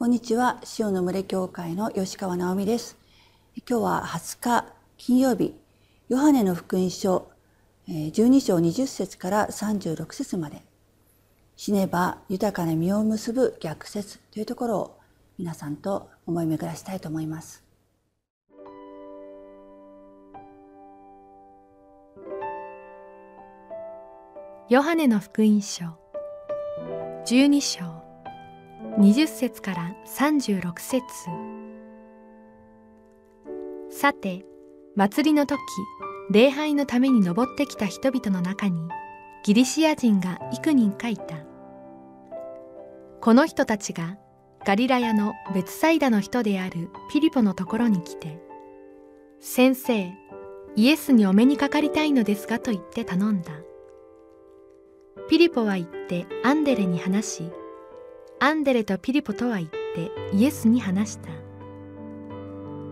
こんにちは。塩の群れ教会の吉川直美です。今日は20日金曜日。ヨハネの福音書12章20節から36節まで。死ねば豊かな実を結ぶ逆説というところを皆さんと思い巡らしたいと思います。ヨハネの福音書。12章。20節から36節。さて祭りの時礼拝のために登ってきた人々の中にギリシア人が幾人かいた。この人たちがガリラヤの別サイダの人であるピリポのところに来て「先生イエスにお目にかかりたいのですが」と言って頼んだ。ピリポは言ってアンデレに話しアンデレとピリポとは言ってイエスに話した。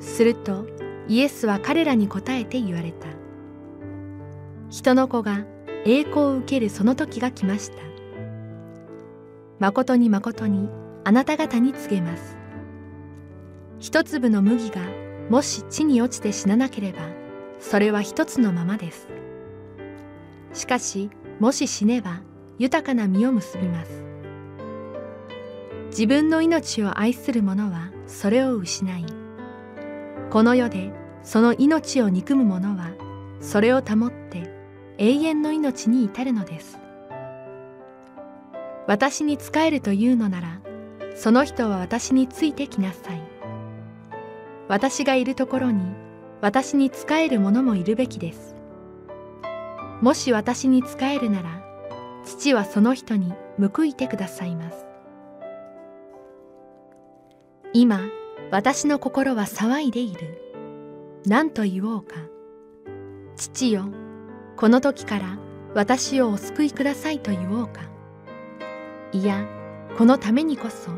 するとイエスは彼らに答えて言われた。人の子が栄光を受けるその時が来ました。誠に誠にあなた方に告げます。一粒の麦がもし地に落ちて死ななければそれは一つのままです。しかしもし死ねば豊かな実を結びます。自分の命を愛する者はそれを失いこの世でその命を憎む者はそれを保って永遠の命に至るのです。私に仕えるというのならその人は私についてきなさい。私がいるところに私に仕える者もいるべきです。もし私に仕えるなら父はその人に報いてくださいます。今私の心は騒いでいる。何と言おうか。父よこの時から私をお救いくださいと言おうか。いやこのためにこそ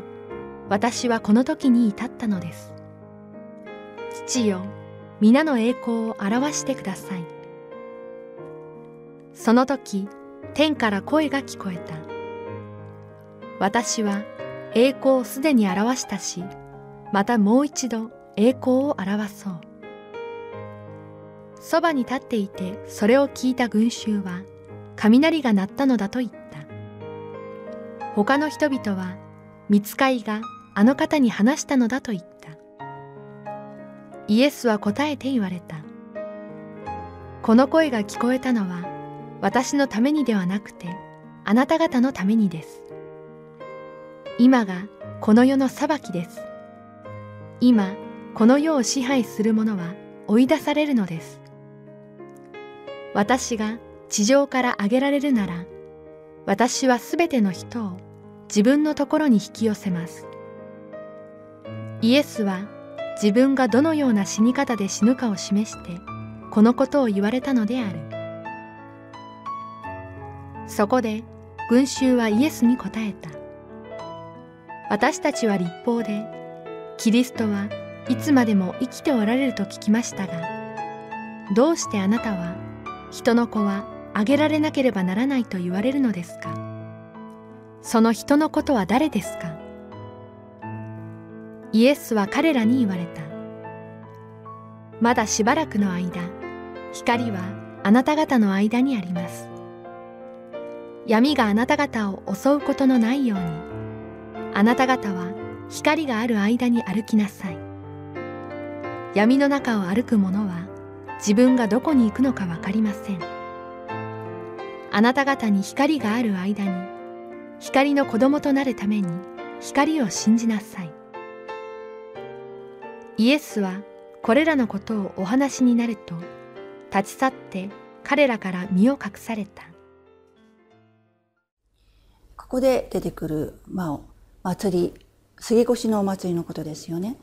私はこの時に至ったのです。父よ皆の栄光を表してください。その時天から声が聞こえた。私は栄光をすでに表したしまたもう一度栄光を表そう。そばに立っていてそれを聞いた群衆は雷が鳴ったのだと言った。他の人々は見つかいがあの方に話したのだと言った。イエスは答えて言われた。この声が聞こえたのは私のためにではなくてあなた方のためにです。今がこの世の裁きです。今この世を支配する者は追い出されるのです。私が地上から上げられるなら私はすべての人を自分のところに引き寄せます。イエスは自分がどのような死に方で死ぬかを示してこのことを言われたのである。そこで群衆はイエスに答えた。私たちは立法でキリストはいつまでも生きておられると聞きましたがどうしてあなたは人の子はあげられなければならないと言われるのですか？その人のことは誰ですか？イエスは彼らに言われた。まだしばらくの間光はあなた方の間にあります。闇があなた方を襲うことのないようにあなた方は光がある間に歩きなさい。闇の中を歩く者は自分がどこに行くのか分かりません。あなた方に光がある間に光の子供となるために光を信じなさい。イエスはこれらのことをお話になると立ち去って彼らから身を隠された。ここで出てくる、まあ、祭り杉越のお祭りのことですよね。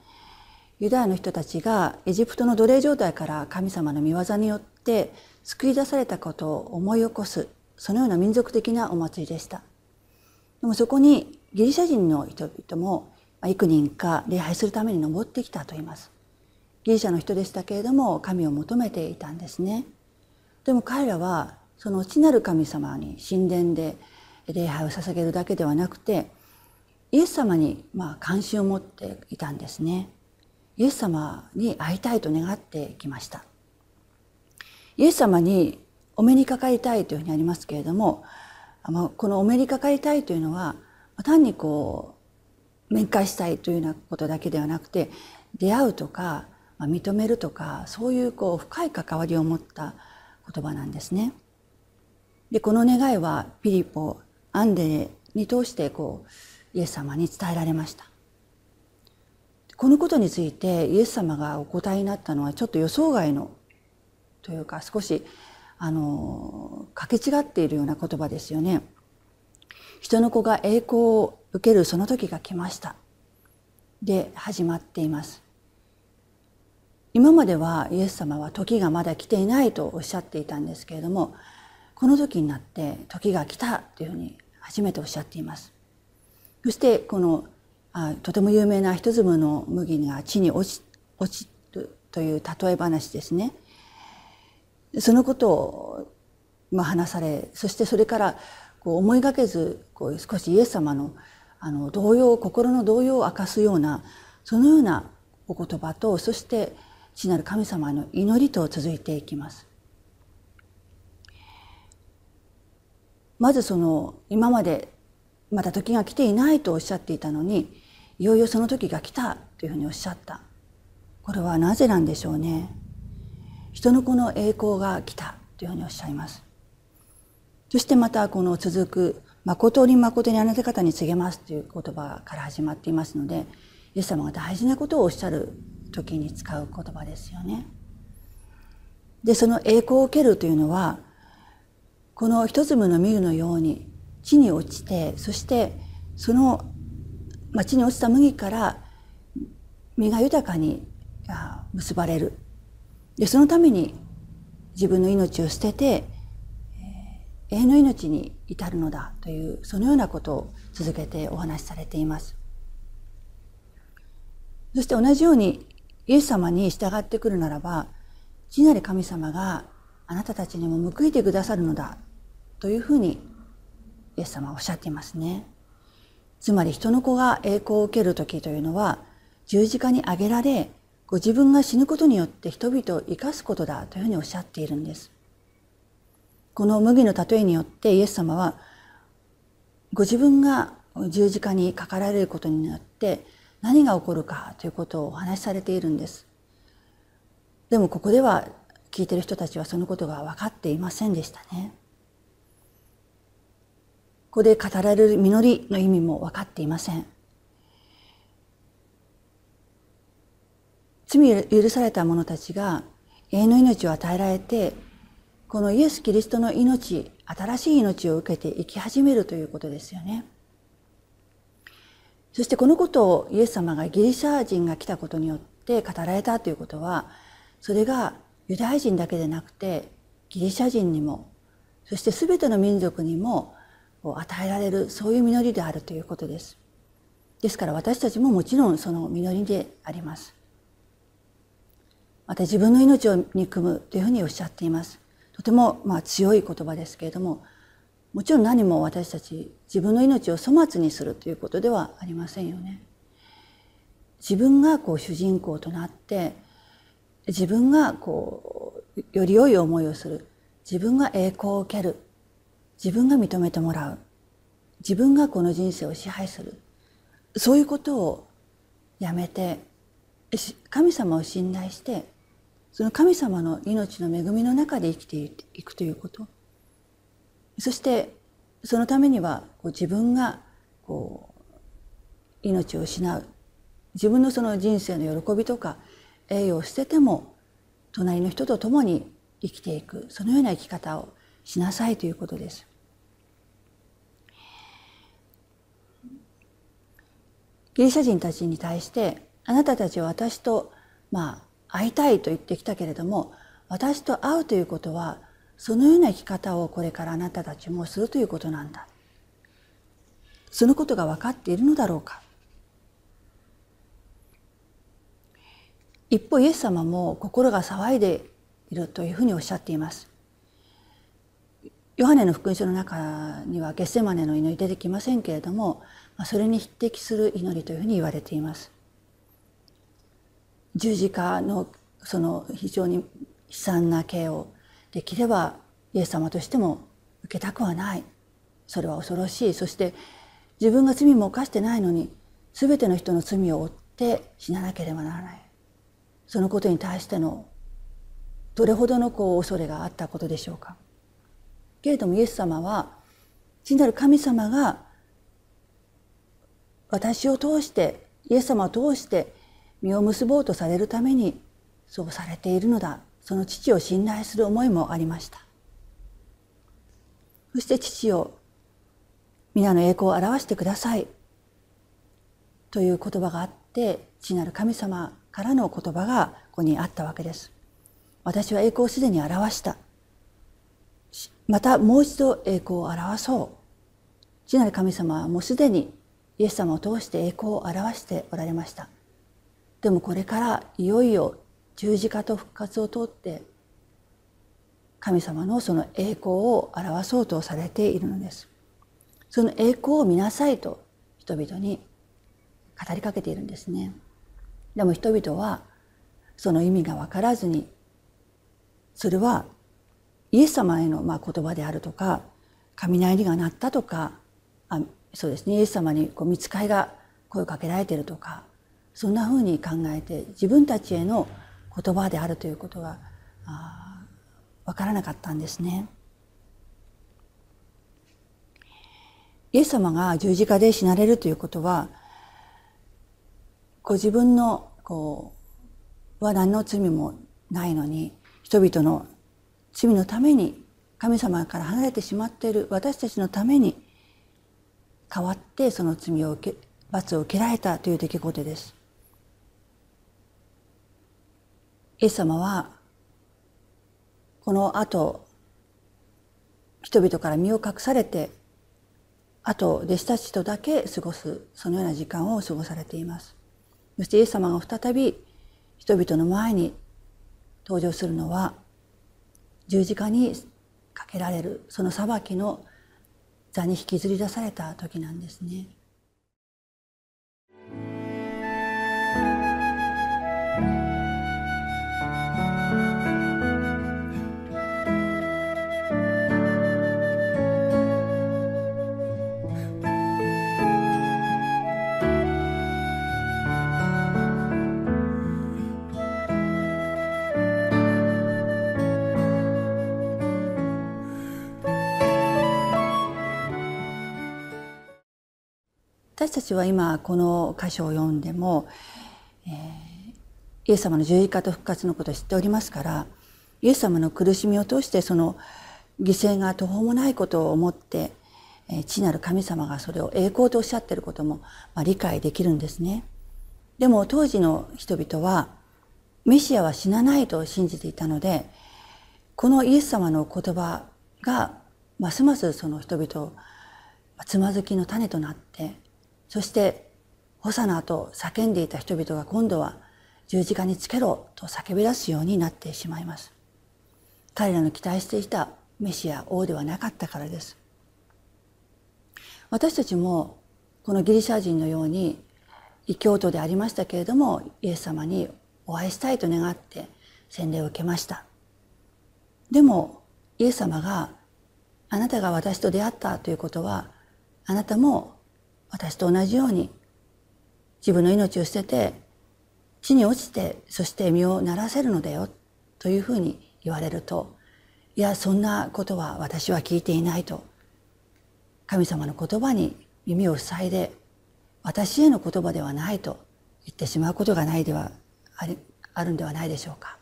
ユダヤの人たちがエジプトの奴隷状態から神様の御業によって救い出されたことを思い起こすそのような民族的なお祭りでした。でもそこにギリシャ人の人々も幾人か礼拝するために登ってきたと言います。ギリシャの人でしたけれども神を求めていたんですね。でも彼らはその地なる神様に神殿で礼拝を捧げるだけではなくてイエス様にまあ関心を持っていたんですね。イエス様に会いたいと願ってきました。イエス様にお目にかかりたいというふうにありますけれどもこのお目にかかりたいというのは単にこう面会したいというようなことだけではなくて出会うとか認めるとかそういうこう深い関わりを持った言葉なんですね。でこの願いはピリポアンデに通してこうイエス様に伝えられました。このことについてイエス様がお答えになったのはちょっと予想外のというか少しあのかけ違っているような言葉ですよね。人の子が栄光を受けるその時が来ました。で始まっています。今まではイエス様は時がまだ来ていないとおっしゃっていたんですけれどもこの時になって時が来たというふうに初めておっしゃっています。そしてこのあとても有名な一粒の麦が地に落ち落ちるという例え話ですね。そのことを、まあ、話されそしてそれからこう思いがけずこう少しイエス様のあの動揺心の動揺を明かすようなそのようなお言葉とそして父なる神様の祈りと続いていきます。まずその今までまだ時が来ていないとおっしゃっていたのにいよいよその時が来たというふうにおっしゃった。これはなぜなんでしょうね。人の子の栄光が来たというふうにおっしゃいます。そしてまたこの続く誠に誠にあなた方に告げますという言葉から始まっていますのでイエス様が大事なことをおっしゃる時に使う言葉ですよね。でその栄光を受けるというのはこの一粒の麦のように地に落ちてそしてその、まあ、地に落ちた麦から実が豊かに結ばれるでそのために自分の命を捨てて、えー、永遠の命に至るのだというそのようなことを続けてお話しされています。そして同じようにイエス様に従ってくるならば地なり神様があなたたちにも報いてくださるのだというふうにイエス様はおっしゃっていますね。つまり人の子が栄光を受ける時というのは十字架にあげられご自分が死ぬことによって人々を生かすことだというふうにおっしゃっているんです。この麦の例えによってイエス様はご自分が十字架にかかられることによって何が起こるかということをお話しされているんです。でもここでは聞いてる人たちはそのことが分かっていませんでしたね。ここで語られる実りの意味も分かっていません。罪許された者たちが永遠の命を与えられてこのイエス・キリストの命新しい命を受けて生き始めるということですよね。そしてこのことをイエス様がギリシャ人が来たことによって語られたということはそれがユダヤ人だけでなくてギリシャ人にもそして全ての民族にも与えられるそういう実りであるということです。ですから私たちももちろんその実りであります。また自分の命を憎むというふうにおっしゃっています。とてもまあ強い言葉ですけれどももちろん何も私たち自分の命を粗末にするということではありませんよね。自分がこう主人公となって自分がこうより良い思いをする自分が栄光を受ける自分が認めてもらう。自分がこの人生を支配する。そういうことをやめて神様を信頼してその神様の命の恵みの中で生きていくということ。そしてそのためにはこう自分がこう命を失う。自分のその人生の喜びとか栄誉を捨てても隣の人と共に生きていく。そのような生き方をしなさいということです。ギリシャ人たちに対してあなたたちは私とまあ会いたいと言ってきたけれども私と会うということはそのような生き方をこれからあなたたちもするということなんだ。そのことが分かっているのだろうか。一方イエス様も心が騒いでいるというふうにおっしゃっています。ヨハネの福音書の中にはゲッセマネの祈り出てきませんけれどもそれに匹敵する祈りというふうに言われています。十字架のその非常に悲惨な刑をできればイエス様としても受けたくはない。それは恐ろしい。そして自分が罪も犯してないのに全ての人の罪を負って死ななければならない。そのことに対してのどれほどのこう恐れがあったことでしょうか。けれどもイエス様は父なる神様が私を通してイエス様を通して実を結ぼうとされるためにそうされているのだ。その父を信頼する思いもありました。そして父を皆の栄光を表してください。という言葉があって父なる神様からの言葉がここにあったわけです。私は栄光をすでに表した。またもう一度栄光を表そう。父なる神様はもうすでにイエス様を通して栄光を表しておられました。でもこれからいよいよ十字架と復活を通って神様のその栄光を表そうとされているのです。その栄光を見なさいと人々に語りかけているんですね。でも人々はその意味が分からずにそれはイエス様へのまあ言葉であるとか雷が鳴ったとかあそうですねイエス様にこう見つかいが声をかけられているとかそんなふうに考えて自分たちへの言葉であるということが分からなかったんですね。イエス様が十字架で死なれるということはご自分のこうは何の罪もないのに人々の罪のために神様から離れてしまっている私たちのために代わってその罪を受け罰を受けられたという出来事です。イエス様はこの後人々から身を隠されてあと弟子たちとだけ過ごすそのような時間を過ごされています。そしてイエス様が再び人々の前に登場するのは十字架にかけられるその裁きの座に引きずり出された時なんですね。たちは今この箇所を読んでも、えー、イエス様の十字架と復活のことを知っておりますからイエス様の苦しみを通してその犠牲が途方もないことを思って、えー、父なる神様がそれを栄光とおっしゃっていることも、まあ、理解できるんですね。でも当時の人々はメシアは死なないと信じていたのでこのイエス様の言葉がますますその人々をつまずきの種となってそしてホサナと叫んでいた人々が今度は十字架につけろと叫び出すようになってしまいます。彼らの期待していたメシア王ではなかったからです。私たちもこのギリシャ人のように異教徒でありましたけれどもイエス様にお会いしたいと願って洗礼を受けました。でもイエス様があなたが私と出会ったということはあなたも私と同じように自分の命を捨てて地に落ちてそして身を鳴らせるのだよというふうに言われるといやそんなことは私は聞いていないと神様の言葉に耳を塞いで私への言葉ではないと言ってしまうことがないではありあるんではないでしょうか。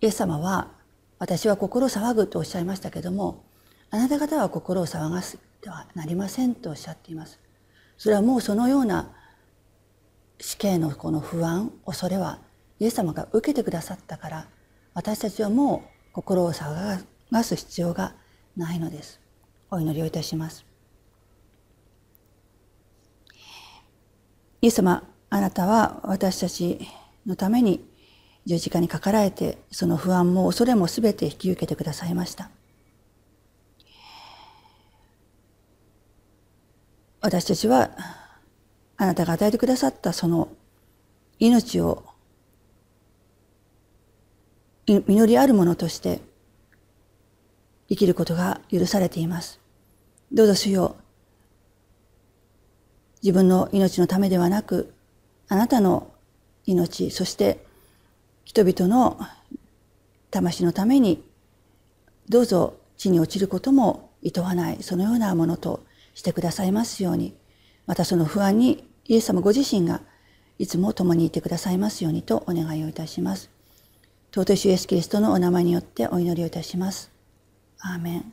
イエス様は私は心騒ぐとおっしゃいましたけどもあなた方は心を騒がせってはなりませんとおっしゃっています。それはもうそのような死刑のこの不安恐れはイエス様が受けてくださったから私たちはもう心を探す必要がないのです。お祈りをいたします。イエス様あなたは私たちのために十字架にかかられてその不安も恐れも全て引き受けてくださいました。私たちはあなたが与えてくださったその命を実りあるものとして生きることが許されています。どうぞ主よ自分の命のためではなくあなたの命そして人々の魂のためにどうぞ地に落ちることも厭わないそのようなものとしてくださいますようにまたその不安にイエス様ご自身がいつも共にいてくださいますようにとお願いをいたします。尊い主イエスキリストのお名前によってお祈りをいたします。アーメン。